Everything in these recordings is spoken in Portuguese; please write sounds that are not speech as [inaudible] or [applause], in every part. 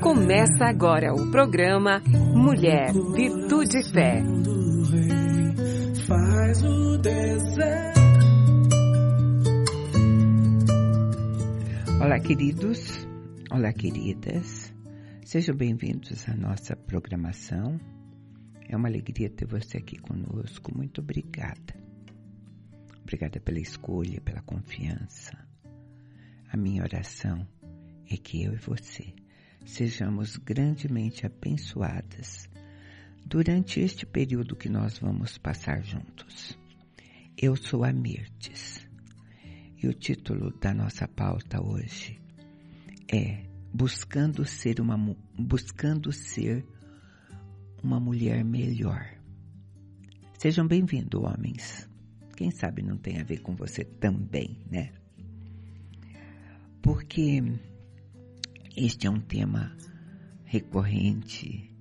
Começa agora o programa Mulher, Virtude e Fé. Faz o Olá, queridos. Olá, queridas. Sejam bem-vindos à nossa programação. É uma alegria ter você aqui conosco. Muito obrigada. Obrigada pela escolha, pela confiança. A minha oração é que eu e você sejamos grandemente abençoadas durante este período que nós vamos passar juntos. Eu sou a Mirtes e o título da nossa pauta hoje é Buscando ser uma buscando ser uma mulher melhor. Sejam bem-vindos, homens. Quem sabe não tem a ver com você também, né? Porque este é um tema recorrente.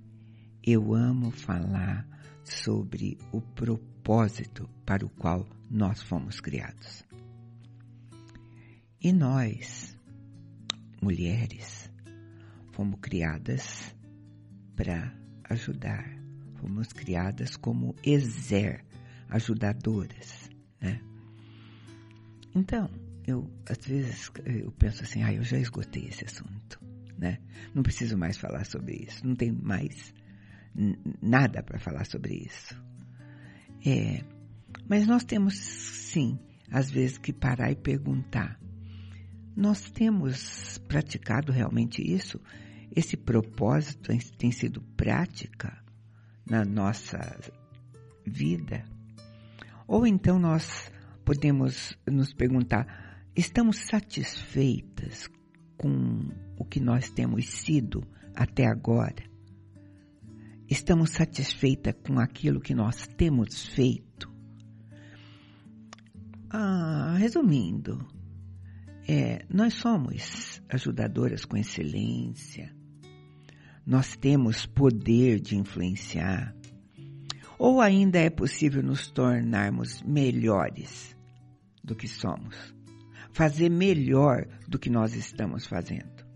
Eu amo falar sobre o propósito para o qual nós fomos criados. E nós, mulheres, fomos criadas para ajudar. Fomos criadas como exer, ajudadoras, né? Então, eu às vezes eu penso assim, ah, eu já esgotei esse assunto, né? Não preciso mais falar sobre isso, não tem mais nada para falar sobre isso. É, mas nós temos sim, às vezes que parar e perguntar. Nós temos praticado realmente isso? Esse propósito tem sido prática na nossa vida? Ou então nós podemos nos perguntar, Estamos satisfeitas com o que nós temos sido até agora? Estamos satisfeitas com aquilo que nós temos feito? Ah, resumindo, é, nós somos ajudadoras com excelência, nós temos poder de influenciar, ou ainda é possível nos tornarmos melhores do que somos? Fazer melhor do que nós estamos fazendo.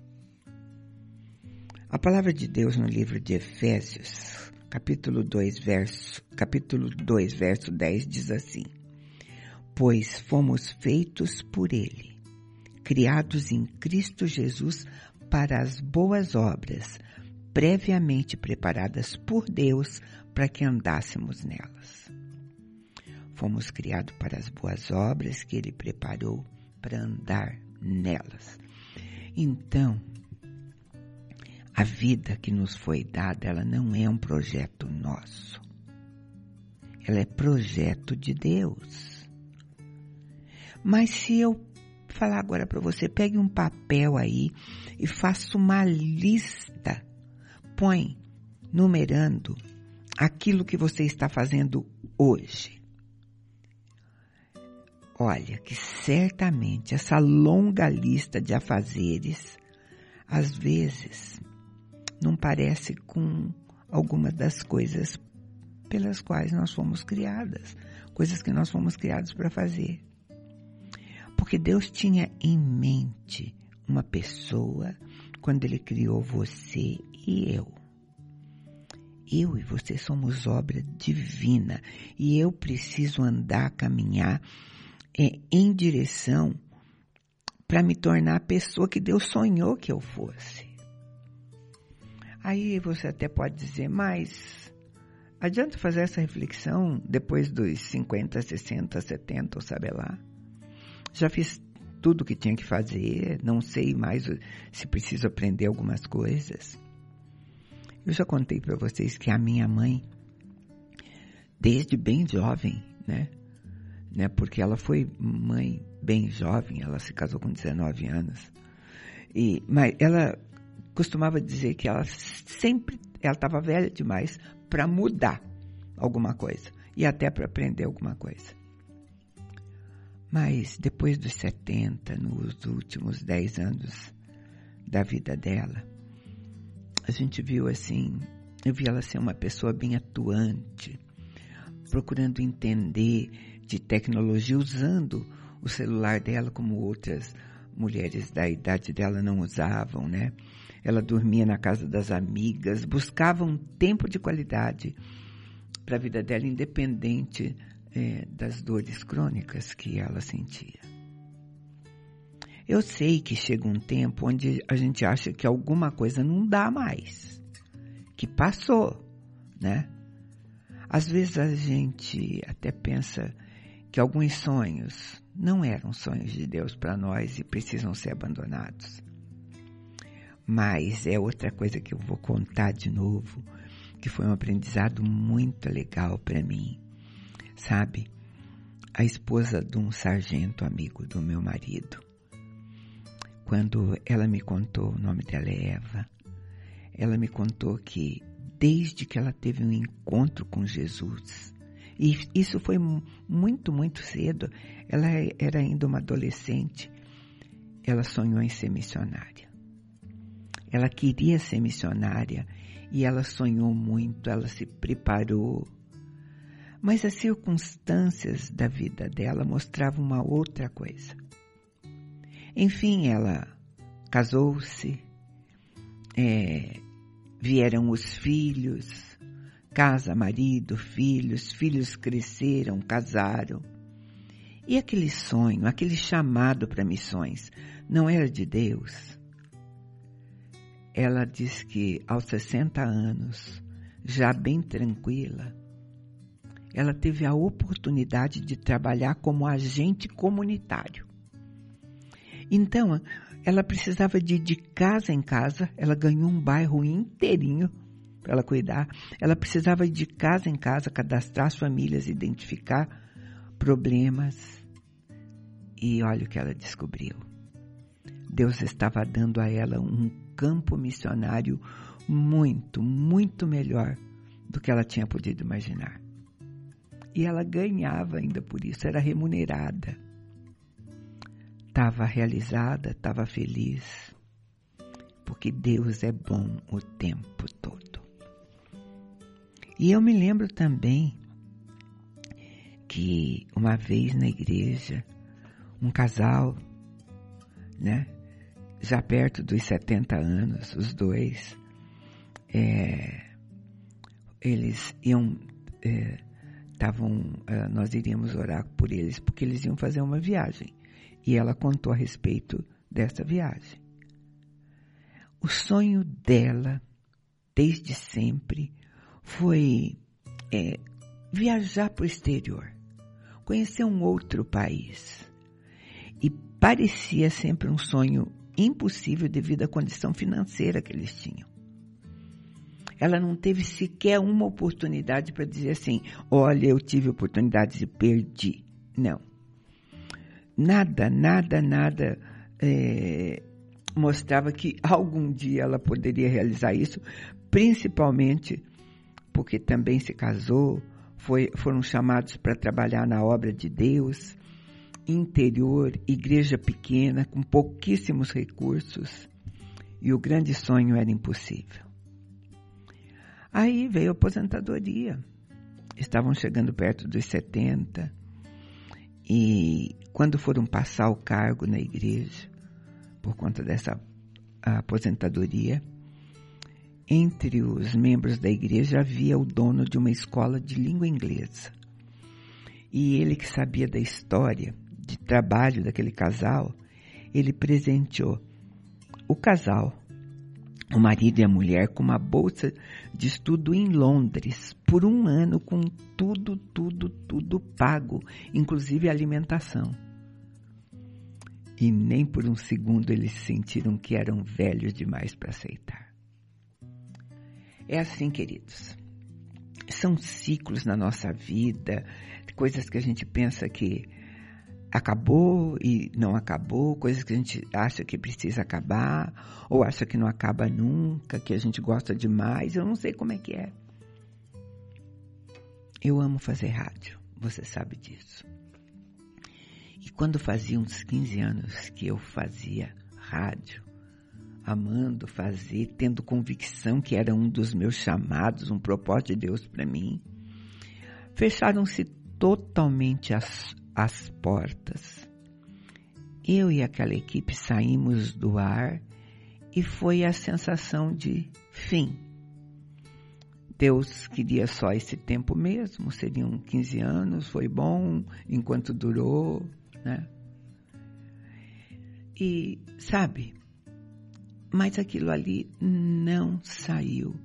A palavra de Deus no livro de Efésios, capítulo 2, verso, capítulo 2, verso 10 diz assim: Pois fomos feitos por ele, criados em Cristo Jesus para as boas obras, previamente preparadas por Deus para que andássemos nelas. Fomos criados para as boas obras que ele preparou para andar nelas. Então, a vida que nos foi dada, ela não é um projeto nosso. Ela é projeto de Deus. Mas se eu falar agora para você, pegue um papel aí e faça uma lista. Põe numerando aquilo que você está fazendo hoje. Olha que certamente essa longa lista de afazeres, às vezes, não parece com algumas das coisas pelas quais nós fomos criadas, coisas que nós fomos criados para fazer. Porque Deus tinha em mente uma pessoa quando Ele criou você e eu. Eu e você somos obra divina e eu preciso andar, caminhar é, em direção para me tornar a pessoa que Deus sonhou que eu fosse. Aí você até pode dizer, mas adianta fazer essa reflexão depois dos 50, 60, 70, ou sabe lá? Já fiz tudo o que tinha que fazer, não sei mais se preciso aprender algumas coisas. Eu já contei para vocês que a minha mãe, desde bem jovem, né, né? Porque ela foi mãe bem jovem, ela se casou com 19 anos. E, mas ela costumava dizer que ela sempre, ela estava velha demais para mudar alguma coisa e até para aprender alguma coisa. Mas depois dos 70, nos últimos 10 anos da vida dela, a gente viu assim, eu vi ela ser uma pessoa bem atuante, procurando entender de tecnologia usando o celular dela como outras mulheres da idade dela não usavam, né? Ela dormia na casa das amigas, buscava um tempo de qualidade para a vida dela, independente é, das dores crônicas que ela sentia. Eu sei que chega um tempo onde a gente acha que alguma coisa não dá mais, que passou, né? Às vezes a gente até pensa que alguns sonhos não eram sonhos de Deus para nós e precisam ser abandonados. Mas é outra coisa que eu vou contar de novo, que foi um aprendizado muito legal para mim. Sabe? A esposa de um sargento amigo do meu marido quando ela me contou, o nome dela é Eva, ela me contou que desde que ela teve um encontro com Jesus, e isso foi muito, muito cedo, ela era ainda uma adolescente, ela sonhou em ser missionária. Ela queria ser missionária e ela sonhou muito, ela se preparou. Mas as circunstâncias da vida dela mostravam uma outra coisa. Enfim, ela casou-se, é, vieram os filhos, casa, marido, filhos, filhos cresceram, casaram. E aquele sonho, aquele chamado para missões, não era de Deus? Ela diz que aos 60 anos, já bem tranquila, ela teve a oportunidade de trabalhar como agente comunitário. Então, ela precisava de ir de casa em casa, ela ganhou um bairro inteirinho para ela cuidar. Ela precisava ir de casa em casa, cadastrar as famílias, identificar problemas. E olha o que ela descobriu. Deus estava dando a ela um campo missionário muito, muito melhor do que ela tinha podido imaginar. E ela ganhava ainda por isso, era remunerada estava realizada, estava feliz, porque Deus é bom o tempo todo. E eu me lembro também que uma vez na igreja, um casal, né, já perto dos 70 anos, os dois, é, eles iam, estavam, é, nós iríamos orar por eles, porque eles iam fazer uma viagem e ela contou a respeito dessa viagem. O sonho dela, desde sempre, foi é, viajar para o exterior, conhecer um outro país. E parecia sempre um sonho impossível devido à condição financeira que eles tinham. Ela não teve sequer uma oportunidade para dizer assim: olha, eu tive oportunidade e perdi. Não nada, nada, nada é, mostrava que [laughs] algum dia ela poderia realizar isso, principalmente porque também se casou, foi, foram chamados para trabalhar na obra de Deus, interior, igreja pequena, com pouquíssimos recursos, e o grande sonho era impossível. Aí veio a aposentadoria. Estavam chegando perto dos 70 e quando foram passar o cargo na igreja, por conta dessa aposentadoria, entre os membros da igreja havia o dono de uma escola de língua inglesa. E ele que sabia da história de trabalho daquele casal, ele presenteou o casal o marido e a mulher com uma bolsa de estudo em Londres por um ano com tudo, tudo, tudo pago, inclusive alimentação. E nem por um segundo eles sentiram que eram velhos demais para aceitar. É assim, queridos. São ciclos na nossa vida, coisas que a gente pensa que acabou e não acabou, coisas que a gente acha que precisa acabar, ou acha que não acaba nunca, que a gente gosta demais, eu não sei como é que é. Eu amo fazer rádio, você sabe disso. E quando fazia uns 15 anos que eu fazia rádio, amando fazer, tendo convicção que era um dos meus chamados, um propósito de Deus para mim, fecharam-se totalmente as as portas eu e aquela equipe saímos do ar e foi a sensação de fim. Deus queria só esse tempo mesmo, seriam 15 anos, foi bom enquanto durou, né? E, sabe, mas aquilo ali não saiu,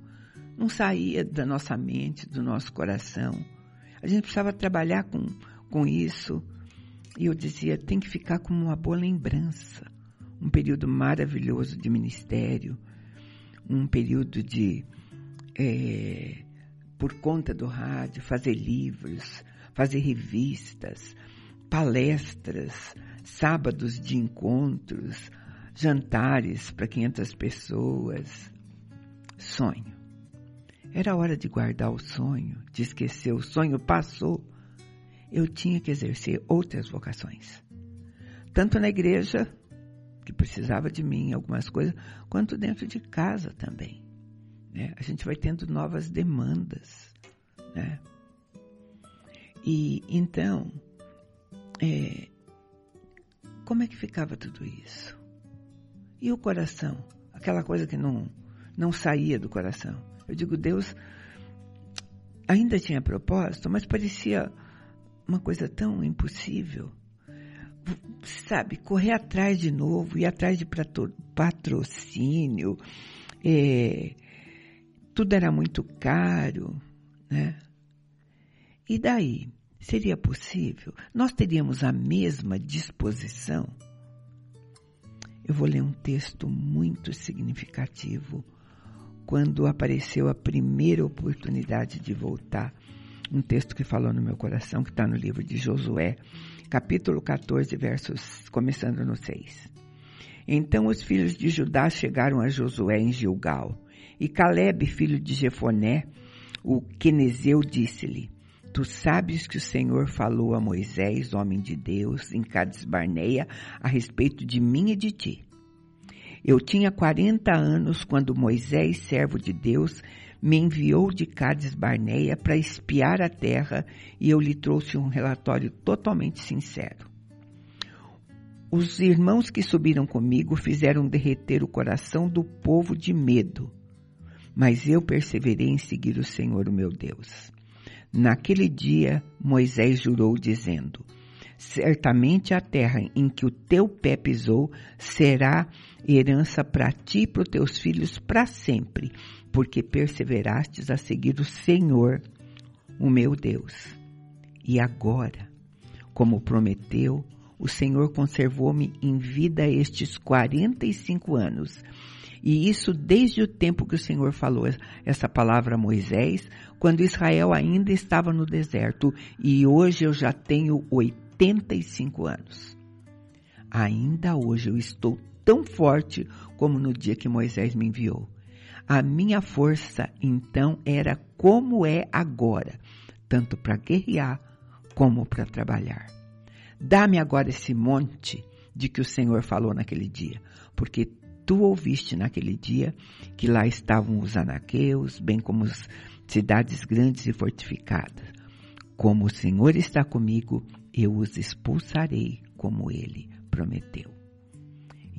não saía da nossa mente, do nosso coração. A gente precisava trabalhar com, com isso. E eu dizia, tem que ficar como uma boa lembrança. Um período maravilhoso de ministério, um período de, é, por conta do rádio, fazer livros, fazer revistas, palestras, sábados de encontros, jantares para 500 pessoas. Sonho. Era hora de guardar o sonho, de esquecer o sonho, passou. Eu tinha que exercer outras vocações. Tanto na igreja, que precisava de mim algumas coisas, quanto dentro de casa também. Né? A gente vai tendo novas demandas. Né? E então, é, como é que ficava tudo isso? E o coração? Aquela coisa que não, não saía do coração. Eu digo, Deus ainda tinha propósito, mas parecia uma coisa tão impossível. Sabe, correr atrás de novo, ir atrás de patrocínio, é, tudo era muito caro, né? E daí? Seria possível? Nós teríamos a mesma disposição? Eu vou ler um texto muito significativo quando apareceu a primeira oportunidade de voltar. Um texto que falou no meu coração, que está no livro de Josué, capítulo 14, versos, começando no 6. Então os filhos de Judá chegaram a Josué em Gilgal, e Caleb, filho de Jefoné, o quenezeu, disse-lhe, Tu sabes que o Senhor falou a Moisés, homem de Deus, em Cades Barneia, a respeito de mim e de ti. Eu tinha 40 anos quando Moisés, servo de Deus, me enviou de Cades Barneia para espiar a terra e eu lhe trouxe um relatório totalmente sincero. Os irmãos que subiram comigo fizeram derreter o coração do povo de medo, mas eu perseverei em seguir o Senhor, o meu Deus. Naquele dia, Moisés jurou, dizendo: Certamente a terra em que o teu pé pisou será herança para ti e para os teus filhos para sempre, porque perseverastes a seguir o Senhor, o meu Deus. E agora, como prometeu, o Senhor conservou-me em vida estes 45 anos e isso desde o tempo que o Senhor falou essa palavra a Moisés, quando Israel ainda estava no deserto. E hoje eu já tenho 85 anos. Ainda hoje eu estou tão forte como no dia que Moisés me enviou. A minha força então era como é agora, tanto para guerrear como para trabalhar. Dá-me agora esse monte de que o Senhor falou naquele dia, porque tu ouviste naquele dia que lá estavam os anaqueus, bem como as cidades grandes e fortificadas. Como o Senhor está comigo, eu os expulsarei, como ele prometeu.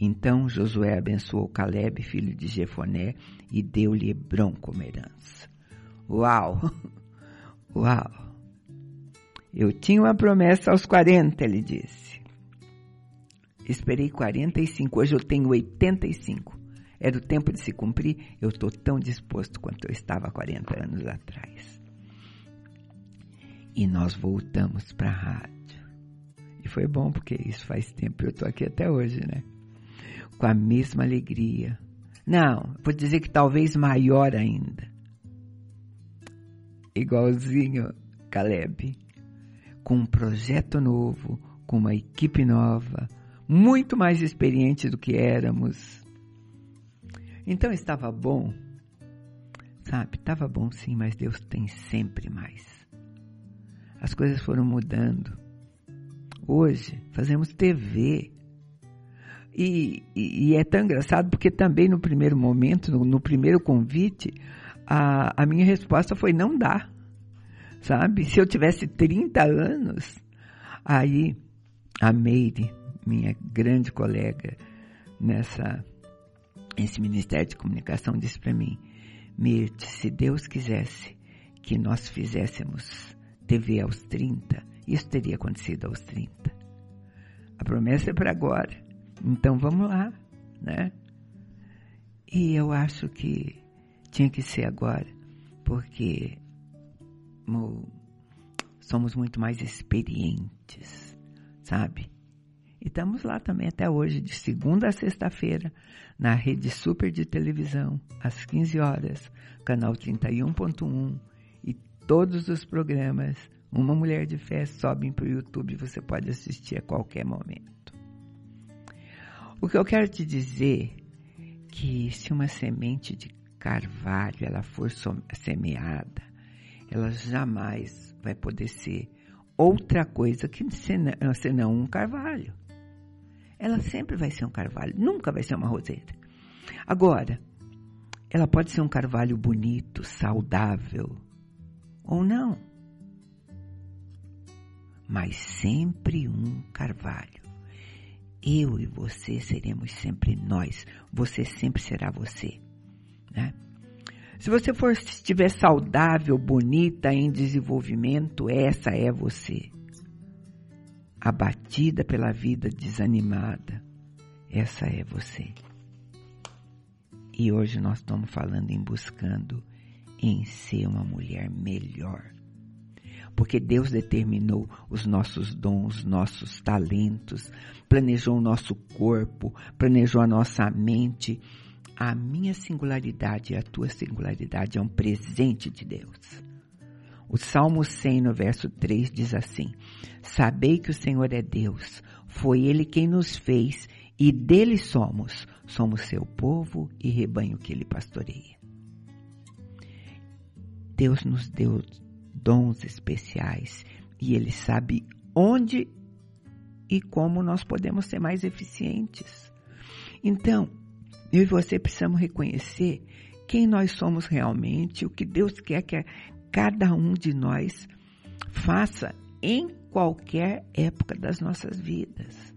Então Josué abençoou Caleb, filho de Jefoné, e deu-lhe Hebron como herança. Uau! [laughs] Uau! Eu tinha uma promessa aos 40, ele disse. Esperei 45, hoje eu tenho 85. Era o tempo de se cumprir, eu estou tão disposto quanto eu estava há 40 anos atrás. E nós voltamos para a rádio. E foi bom, porque isso faz tempo, eu estou aqui até hoje, né? Com a mesma alegria. Não, vou dizer que talvez maior ainda. Igualzinho Caleb. Com um projeto novo, com uma equipe nova, muito mais experientes do que éramos. Então estava bom, sabe? Estava bom sim, mas Deus tem sempre mais. As coisas foram mudando. Hoje fazemos TV. E, e, e é tão engraçado porque também no primeiro momento, no, no primeiro convite, a, a minha resposta foi não dá. Sabe? Se eu tivesse 30 anos, aí a Meire minha grande colega nessa esse Ministério de Comunicação, disse para mim: Mirte, se Deus quisesse que nós fizéssemos TV aos 30, isso teria acontecido aos 30. A promessa é para agora. Então vamos lá, né? E eu acho que tinha que ser agora, porque somos muito mais experientes, sabe? E estamos lá também até hoje, de segunda a sexta-feira, na rede super de televisão, às 15 horas, canal 31.1, e todos os programas Uma Mulher de Fé sobem para o YouTube, você pode assistir a qualquer momento. O que eu quero te dizer que se uma semente de carvalho ela for semeada, ela jamais vai poder ser outra coisa que senão um carvalho. Ela sempre vai ser um carvalho, nunca vai ser uma roseira. Agora, ela pode ser um carvalho bonito, saudável, ou não. Mas sempre um carvalho. Eu e você seremos sempre nós. Você sempre será você. Né? Se você for estiver saudável, bonita, em desenvolvimento, essa é você. Abatida pela vida, desanimada, essa é você. E hoje nós estamos falando em buscando em ser uma mulher melhor porque Deus determinou os nossos dons, nossos talentos, planejou o nosso corpo, planejou a nossa mente. A minha singularidade e a tua singularidade é um presente de Deus. O Salmo 100, no verso 3, diz assim: Sabei que o Senhor é Deus, foi Ele quem nos fez e dele somos, somos seu povo e rebanho que ele pastoreia. Deus nos deu dons especiais e Ele sabe onde e como nós podemos ser mais eficientes. Então, eu e você precisamos reconhecer quem nós somos realmente, o que Deus quer que cada um de nós faça em qualquer época das nossas vidas.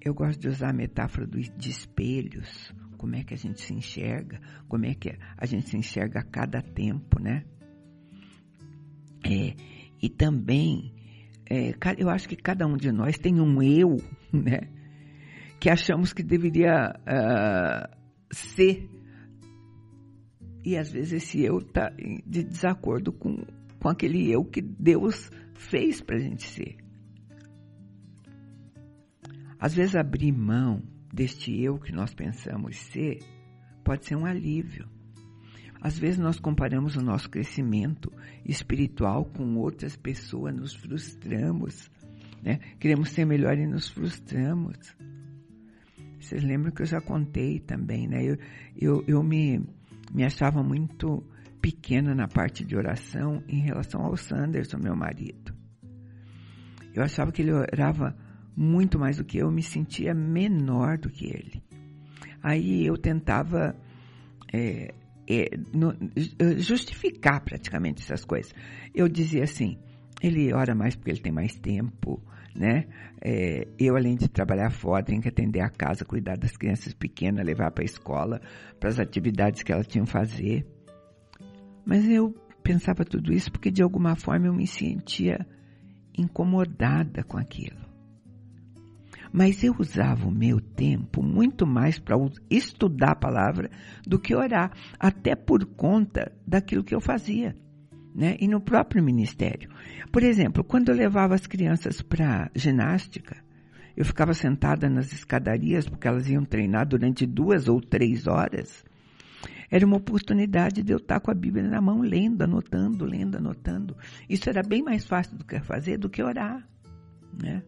Eu gosto de usar a metáfora de espelhos como é que a gente se enxerga, como é que a gente se enxerga a cada tempo, né? É, e também, é, eu acho que cada um de nós tem um eu, né? Que achamos que deveria uh, ser. E às vezes esse eu está de desacordo com, com aquele eu que Deus fez para a gente ser. Às vezes abrir mão deste eu que nós pensamos ser pode ser um alívio. Às vezes nós comparamos o nosso crescimento espiritual com outras pessoas, nos frustramos, né? Queremos ser melhor e nos frustramos. Vocês lembram que eu já contei também, né? Eu, eu, eu me, me achava muito pequena na parte de oração em relação ao Sanderson, meu marido. Eu achava que ele orava muito mais do que eu, me sentia menor do que ele. Aí eu tentava é, é, no, justificar praticamente essas coisas. Eu dizia assim: ele ora mais porque ele tem mais tempo, né? É, eu, além de trabalhar fora, tenho que atender a casa, cuidar das crianças pequenas, levar para a escola, para as atividades que elas tinham que fazer. Mas eu pensava tudo isso porque de alguma forma eu me sentia incomodada com aquilo. Mas eu usava o meu tempo muito mais para estudar a palavra do que orar, até por conta daquilo que eu fazia. Né? E no próprio ministério. Por exemplo, quando eu levava as crianças para ginástica, eu ficava sentada nas escadarias, porque elas iam treinar durante duas ou três horas. Era uma oportunidade de eu estar com a Bíblia na mão, lendo, anotando, lendo, anotando. Isso era bem mais fácil do que fazer do que orar. Né?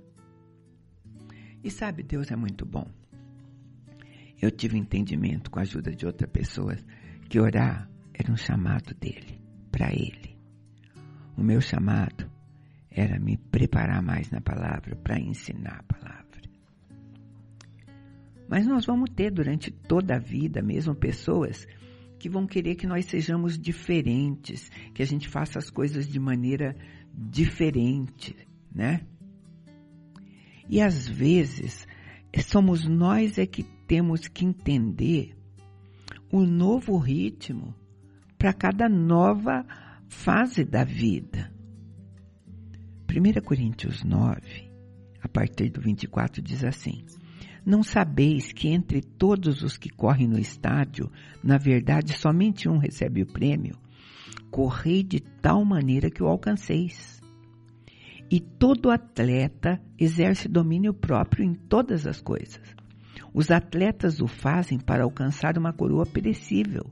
E sabe, Deus é muito bom. Eu tive entendimento com a ajuda de outra pessoa que orar era um chamado dele, para ele. O meu chamado era me preparar mais na palavra, para ensinar a palavra. Mas nós vamos ter durante toda a vida mesmo pessoas que vão querer que nós sejamos diferentes, que a gente faça as coisas de maneira diferente, né? E às vezes somos nós é que temos que entender o novo ritmo para cada nova fase da vida. 1 Coríntios 9, a partir do 24, diz assim: Não sabeis que entre todos os que correm no estádio, na verdade somente um recebe o prêmio? Correi de tal maneira que o alcanceis. E todo atleta exerce domínio próprio em todas as coisas. Os atletas o fazem para alcançar uma coroa perecível.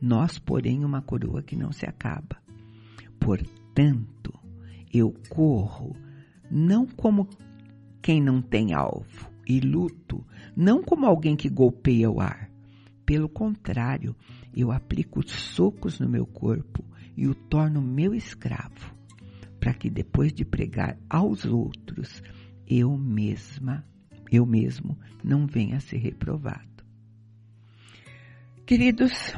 Nós, porém, uma coroa que não se acaba. Portanto, eu corro não como quem não tem alvo e luto não como alguém que golpeia o ar. Pelo contrário, eu aplico socos no meu corpo e o torno meu escravo para que depois de pregar aos outros, eu mesma, eu mesmo não venha a ser reprovado. Queridos,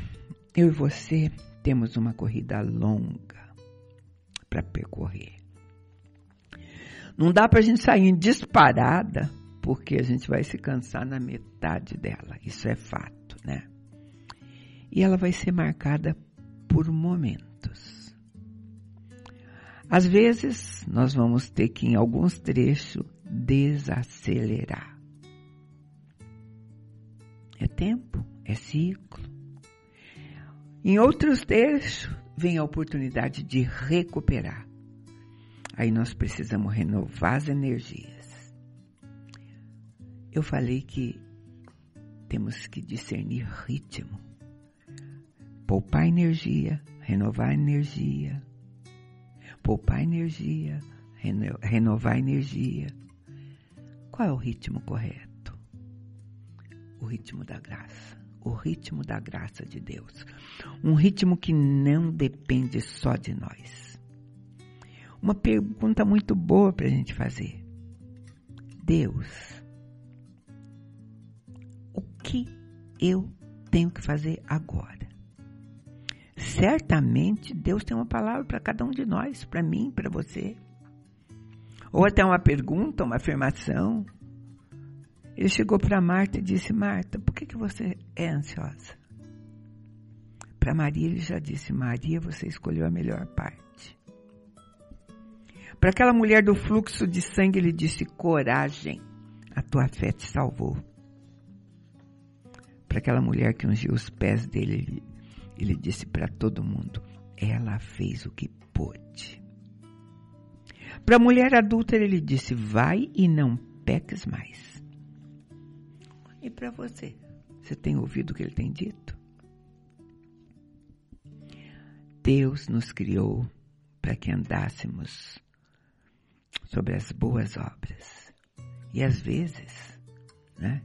eu e você temos uma corrida longa para percorrer. Não dá para a gente sair disparada, porque a gente vai se cansar na metade dela. Isso é fato, né? E ela vai ser marcada por momentos. Às vezes, nós vamos ter que, em alguns trechos, desacelerar. É tempo, é ciclo. Em outros trechos, vem a oportunidade de recuperar. Aí nós precisamos renovar as energias. Eu falei que temos que discernir ritmo, poupar energia, renovar energia, poupar energia, reno, renovar energia. Qual é o ritmo correto? O ritmo da graça. O ritmo da graça de Deus. Um ritmo que não depende só de nós. Uma pergunta muito boa para a gente fazer. Deus, o que eu tenho que fazer agora? certamente Deus tem uma palavra para cada um de nós, para mim, para você. Ou até uma pergunta, uma afirmação. Ele chegou para Marta e disse: Marta, por que, que você é ansiosa? Para Maria, ele já disse: Maria, você escolheu a melhor parte. Para aquela mulher do fluxo de sangue, ele disse: Coragem, a tua fé te salvou. Para aquela mulher que ungiu os pés dele, ele disse para todo mundo: ela fez o que pôde. Para a mulher adulta, ele disse: vai e não peques mais. E para você, você tem ouvido o que ele tem dito? Deus nos criou para que andássemos sobre as boas obras. E às vezes, né,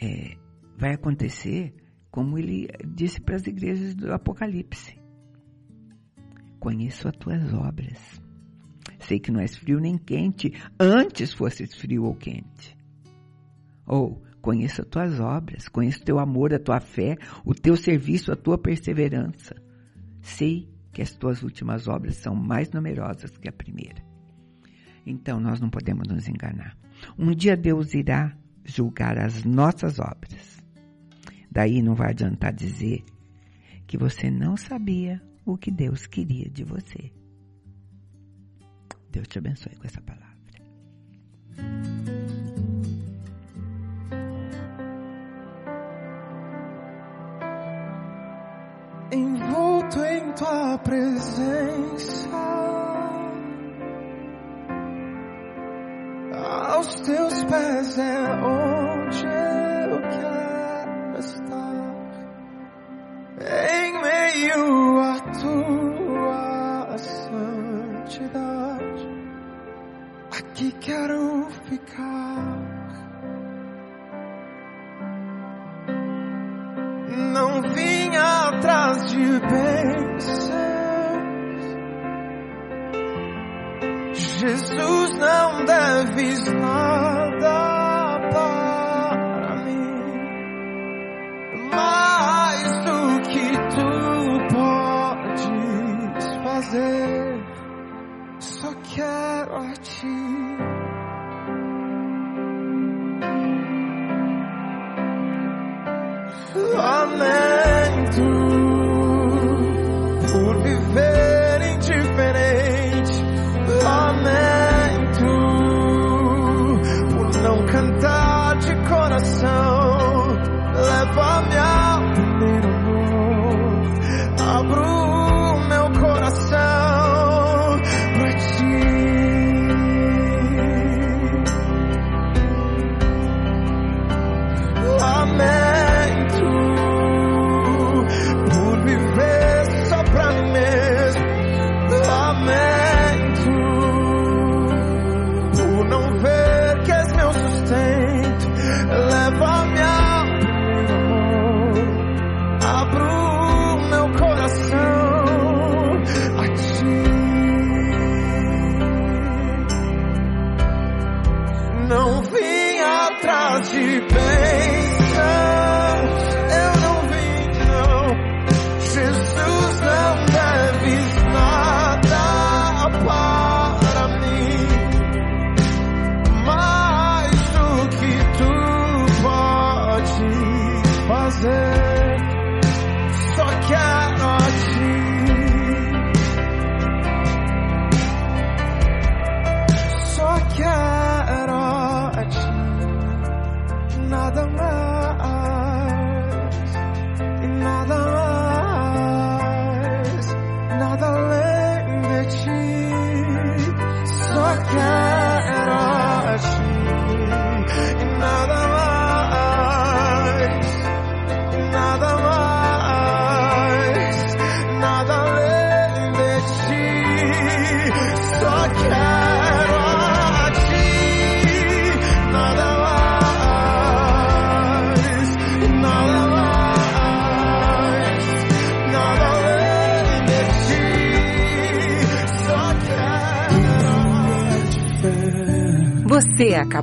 é, vai acontecer como ele disse para as igrejas do Apocalipse. Conheço as tuas obras. Sei que não és frio nem quente, antes fosses frio ou quente. Ou, conheço as tuas obras, conheço o teu amor, a tua fé, o teu serviço, a tua perseverança. Sei que as tuas últimas obras são mais numerosas que a primeira. Então nós não podemos nos enganar. Um dia Deus irá julgar as nossas obras. Daí não vai adiantar dizer que você não sabia o que Deus queria de você. Deus te abençoe com essa palavra. Presença, aos teus pés é fazer, só quero a ti.